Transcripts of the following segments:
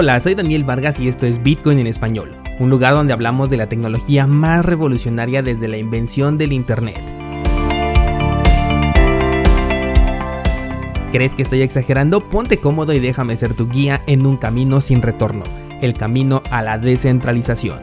Hola, soy Daniel Vargas y esto es Bitcoin en español, un lugar donde hablamos de la tecnología más revolucionaria desde la invención del Internet. ¿Crees que estoy exagerando? Ponte cómodo y déjame ser tu guía en un camino sin retorno, el camino a la descentralización.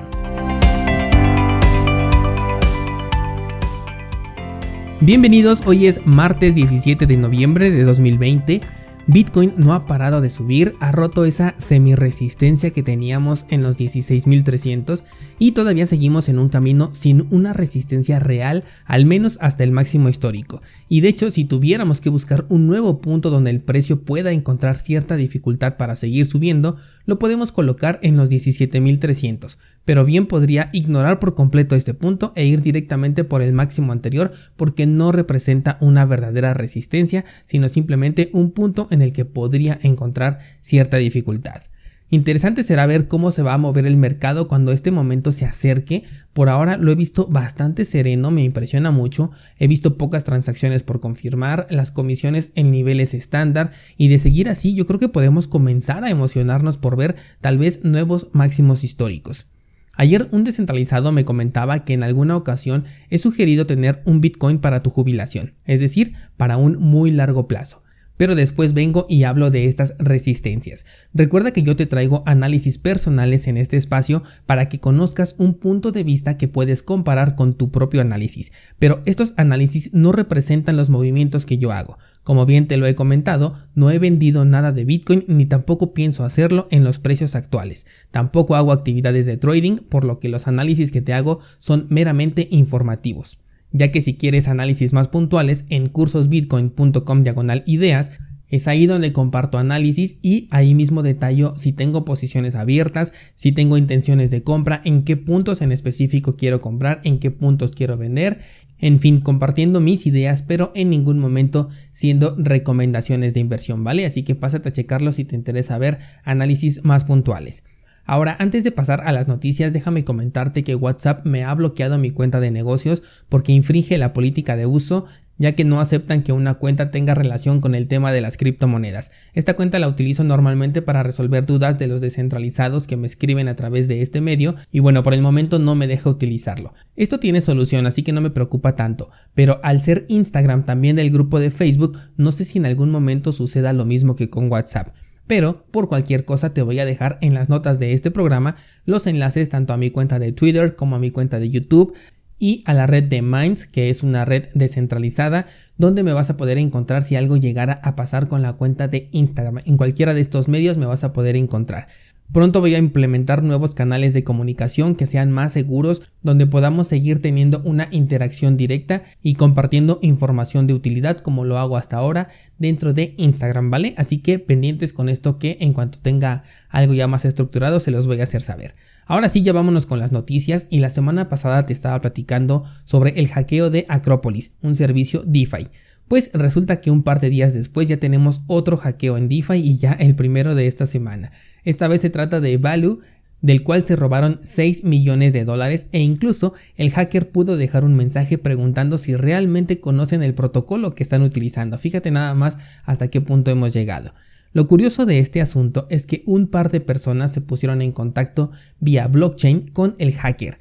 Bienvenidos, hoy es martes 17 de noviembre de 2020 Bitcoin no ha parado de subir, ha roto esa semi-resistencia que teníamos en los 16.300 y todavía seguimos en un camino sin una resistencia real, al menos hasta el máximo histórico. Y de hecho, si tuviéramos que buscar un nuevo punto donde el precio pueda encontrar cierta dificultad para seguir subiendo, lo podemos colocar en los 17.300, pero bien podría ignorar por completo este punto e ir directamente por el máximo anterior porque no representa una verdadera resistencia, sino simplemente un punto en el que podría encontrar cierta dificultad. Interesante será ver cómo se va a mover el mercado cuando este momento se acerque. Por ahora lo he visto bastante sereno, me impresiona mucho. He visto pocas transacciones por confirmar, las comisiones en niveles estándar y de seguir así yo creo que podemos comenzar a emocionarnos por ver tal vez nuevos máximos históricos. Ayer un descentralizado me comentaba que en alguna ocasión he sugerido tener un Bitcoin para tu jubilación, es decir, para un muy largo plazo pero después vengo y hablo de estas resistencias. Recuerda que yo te traigo análisis personales en este espacio para que conozcas un punto de vista que puedes comparar con tu propio análisis, pero estos análisis no representan los movimientos que yo hago. Como bien te lo he comentado, no he vendido nada de Bitcoin ni tampoco pienso hacerlo en los precios actuales. Tampoco hago actividades de trading, por lo que los análisis que te hago son meramente informativos ya que si quieres análisis más puntuales en cursosbitcoin.com diagonal ideas, es ahí donde comparto análisis y ahí mismo detallo si tengo posiciones abiertas, si tengo intenciones de compra, en qué puntos en específico quiero comprar, en qué puntos quiero vender, en fin, compartiendo mis ideas, pero en ningún momento siendo recomendaciones de inversión, ¿vale? Así que pásate a checarlo si te interesa ver análisis más puntuales. Ahora, antes de pasar a las noticias, déjame comentarte que WhatsApp me ha bloqueado mi cuenta de negocios porque infringe la política de uso ya que no aceptan que una cuenta tenga relación con el tema de las criptomonedas. Esta cuenta la utilizo normalmente para resolver dudas de los descentralizados que me escriben a través de este medio y bueno, por el momento no me deja utilizarlo. Esto tiene solución, así que no me preocupa tanto, pero al ser Instagram también del grupo de Facebook, no sé si en algún momento suceda lo mismo que con WhatsApp pero por cualquier cosa te voy a dejar en las notas de este programa los enlaces tanto a mi cuenta de Twitter como a mi cuenta de YouTube y a la red de Minds, que es una red descentralizada donde me vas a poder encontrar si algo llegara a pasar con la cuenta de Instagram. En cualquiera de estos medios me vas a poder encontrar. Pronto voy a implementar nuevos canales de comunicación que sean más seguros, donde podamos seguir teniendo una interacción directa y compartiendo información de utilidad como lo hago hasta ahora dentro de Instagram, ¿vale? Así que pendientes con esto que en cuanto tenga algo ya más estructurado se los voy a hacer saber. Ahora sí, ya vámonos con las noticias y la semana pasada te estaba platicando sobre el hackeo de Acropolis, un servicio DeFi. Pues resulta que un par de días después ya tenemos otro hackeo en DeFi y ya el primero de esta semana. Esta vez se trata de Value, del cual se robaron 6 millones de dólares e incluso el hacker pudo dejar un mensaje preguntando si realmente conocen el protocolo que están utilizando. Fíjate nada más hasta qué punto hemos llegado. Lo curioso de este asunto es que un par de personas se pusieron en contacto vía blockchain con el hacker,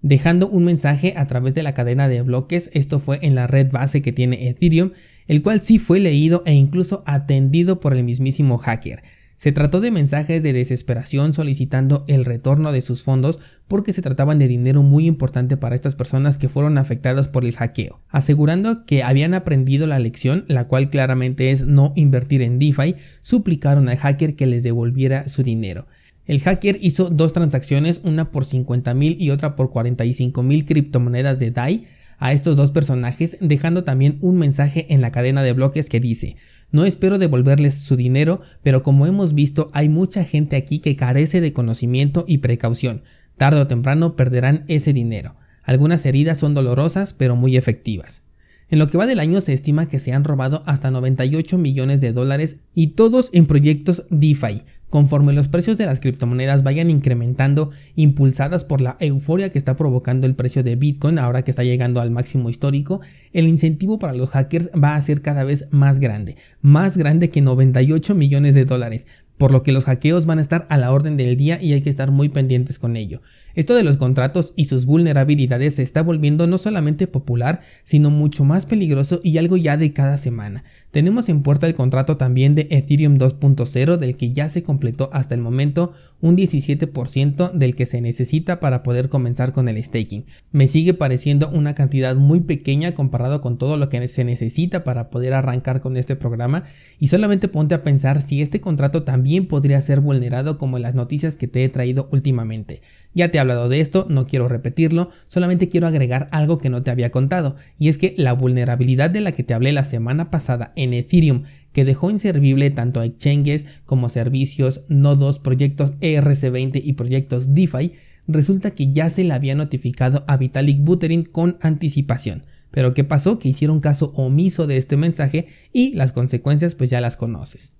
dejando un mensaje a través de la cadena de bloques, esto fue en la red base que tiene Ethereum, el cual sí fue leído e incluso atendido por el mismísimo hacker. Se trató de mensajes de desesperación solicitando el retorno de sus fondos porque se trataban de dinero muy importante para estas personas que fueron afectadas por el hackeo, asegurando que habían aprendido la lección, la cual claramente es no invertir en DeFi, suplicaron al hacker que les devolviera su dinero. El hacker hizo dos transacciones, una por 50 mil y otra por 45 mil criptomonedas de DAI a estos dos personajes, dejando también un mensaje en la cadena de bloques que dice no espero devolverles su dinero, pero como hemos visto hay mucha gente aquí que carece de conocimiento y precaución. Tarde o temprano perderán ese dinero. Algunas heridas son dolorosas pero muy efectivas. En lo que va del año se estima que se han robado hasta 98 millones de dólares y todos en proyectos DeFi, Conforme los precios de las criptomonedas vayan incrementando, impulsadas por la euforia que está provocando el precio de Bitcoin ahora que está llegando al máximo histórico, el incentivo para los hackers va a ser cada vez más grande, más grande que 98 millones de dólares. por lo que los hackeos van a estar a la orden del día y hay que estar muy pendientes con ello. Esto de los contratos y sus vulnerabilidades se está volviendo no solamente popular, sino mucho más peligroso y algo ya de cada semana. Tenemos en puerta el contrato también de Ethereum 2.0 del que ya se completó hasta el momento un 17% del que se necesita para poder comenzar con el staking. Me sigue pareciendo una cantidad muy pequeña comparado con todo lo que se necesita para poder arrancar con este programa y solamente ponte a pensar si este contrato también podría ser vulnerado como en las noticias que te he traído últimamente. Ya te he hablado de esto, no quiero repetirlo, solamente quiero agregar algo que no te había contado, y es que la vulnerabilidad de la que te hablé la semana pasada en Ethereum, que dejó inservible tanto a exchanges como servicios, nodos, proyectos ERC20 y proyectos DeFi, resulta que ya se le había notificado a Vitalik Buterin con anticipación. Pero ¿qué pasó? Que hicieron caso omiso de este mensaje y las consecuencias pues ya las conoces.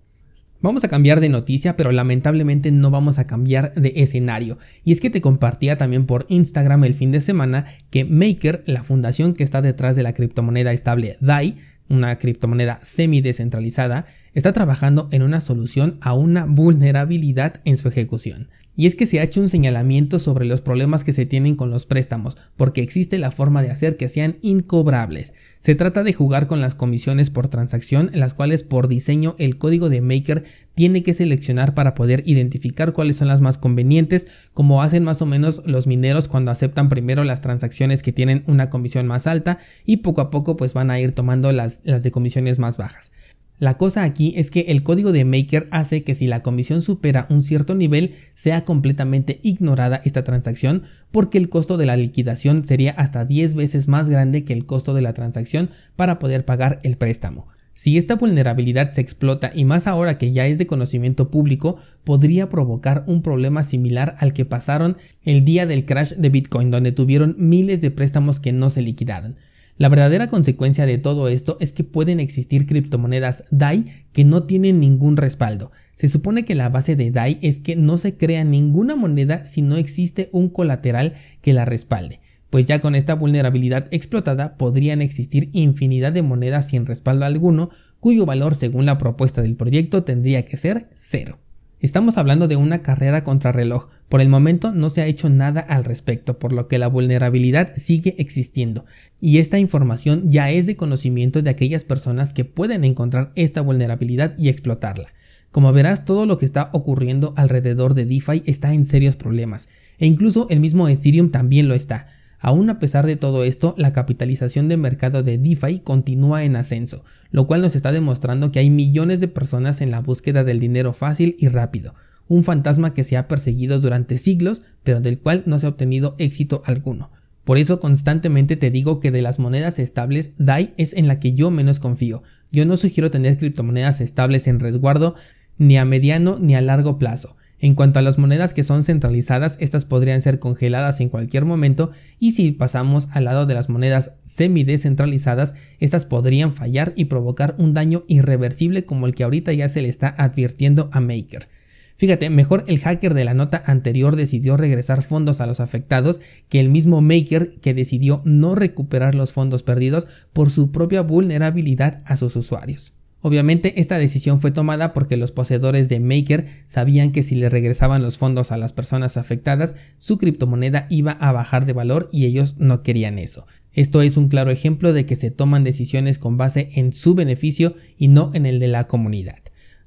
Vamos a cambiar de noticia, pero lamentablemente no vamos a cambiar de escenario. Y es que te compartía también por Instagram el fin de semana que Maker, la fundación que está detrás de la criptomoneda estable DAI, una criptomoneda semi descentralizada, está trabajando en una solución a una vulnerabilidad en su ejecución. Y es que se ha hecho un señalamiento sobre los problemas que se tienen con los préstamos, porque existe la forma de hacer que sean incobrables. Se trata de jugar con las comisiones por transacción, las cuales por diseño el código de Maker tiene que seleccionar para poder identificar cuáles son las más convenientes, como hacen más o menos los mineros cuando aceptan primero las transacciones que tienen una comisión más alta y poco a poco pues van a ir tomando las, las de comisiones más bajas. La cosa aquí es que el código de Maker hace que si la comisión supera un cierto nivel sea completamente ignorada esta transacción porque el costo de la liquidación sería hasta 10 veces más grande que el costo de la transacción para poder pagar el préstamo. Si esta vulnerabilidad se explota y más ahora que ya es de conocimiento público, podría provocar un problema similar al que pasaron el día del crash de Bitcoin donde tuvieron miles de préstamos que no se liquidaron. La verdadera consecuencia de todo esto es que pueden existir criptomonedas DAI que no tienen ningún respaldo. Se supone que la base de DAI es que no se crea ninguna moneda si no existe un colateral que la respalde, pues ya con esta vulnerabilidad explotada podrían existir infinidad de monedas sin respaldo alguno cuyo valor según la propuesta del proyecto tendría que ser cero. Estamos hablando de una carrera contrarreloj. Por el momento no se ha hecho nada al respecto, por lo que la vulnerabilidad sigue existiendo. Y esta información ya es de conocimiento de aquellas personas que pueden encontrar esta vulnerabilidad y explotarla. Como verás, todo lo que está ocurriendo alrededor de DeFi está en serios problemas, e incluso el mismo Ethereum también lo está. Aún a pesar de todo esto, la capitalización de mercado de DeFi continúa en ascenso, lo cual nos está demostrando que hay millones de personas en la búsqueda del dinero fácil y rápido, un fantasma que se ha perseguido durante siglos, pero del cual no se ha obtenido éxito alguno. Por eso constantemente te digo que de las monedas estables, DAI es en la que yo menos confío. Yo no sugiero tener criptomonedas estables en resguardo ni a mediano ni a largo plazo. En cuanto a las monedas que son centralizadas, estas podrían ser congeladas en cualquier momento y si pasamos al lado de las monedas semi-descentralizadas, estas podrían fallar y provocar un daño irreversible como el que ahorita ya se le está advirtiendo a Maker. Fíjate, mejor el hacker de la nota anterior decidió regresar fondos a los afectados que el mismo Maker que decidió no recuperar los fondos perdidos por su propia vulnerabilidad a sus usuarios. Obviamente esta decisión fue tomada porque los poseedores de Maker sabían que si le regresaban los fondos a las personas afectadas, su criptomoneda iba a bajar de valor y ellos no querían eso. Esto es un claro ejemplo de que se toman decisiones con base en su beneficio y no en el de la comunidad.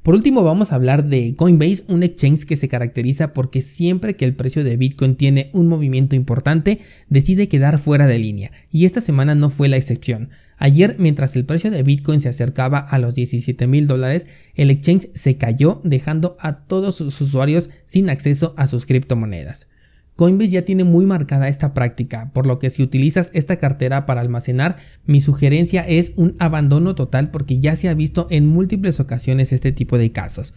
Por último vamos a hablar de Coinbase, un exchange que se caracteriza porque siempre que el precio de Bitcoin tiene un movimiento importante, decide quedar fuera de línea, y esta semana no fue la excepción. Ayer, mientras el precio de Bitcoin se acercaba a los 17 mil dólares, el exchange se cayó dejando a todos sus usuarios sin acceso a sus criptomonedas. Coinbase ya tiene muy marcada esta práctica, por lo que si utilizas esta cartera para almacenar, mi sugerencia es un abandono total porque ya se ha visto en múltiples ocasiones este tipo de casos.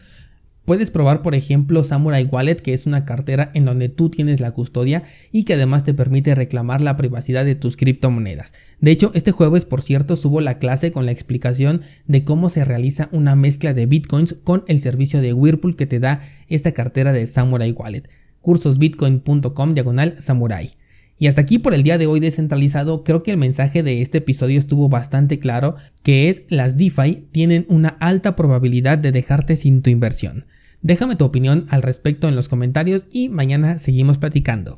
Puedes probar, por ejemplo, Samurai Wallet, que es una cartera en donde tú tienes la custodia y que además te permite reclamar la privacidad de tus criptomonedas. De hecho, este jueves, por cierto, subo la clase con la explicación de cómo se realiza una mezcla de bitcoins con el servicio de Whirlpool que te da esta cartera de Samurai Wallet. cursosbitcoin.com diagonal samurai. Y hasta aquí por el día de hoy descentralizado, creo que el mensaje de este episodio estuvo bastante claro, que es las DeFi tienen una alta probabilidad de dejarte sin tu inversión. Déjame tu opinión al respecto en los comentarios y mañana seguimos platicando.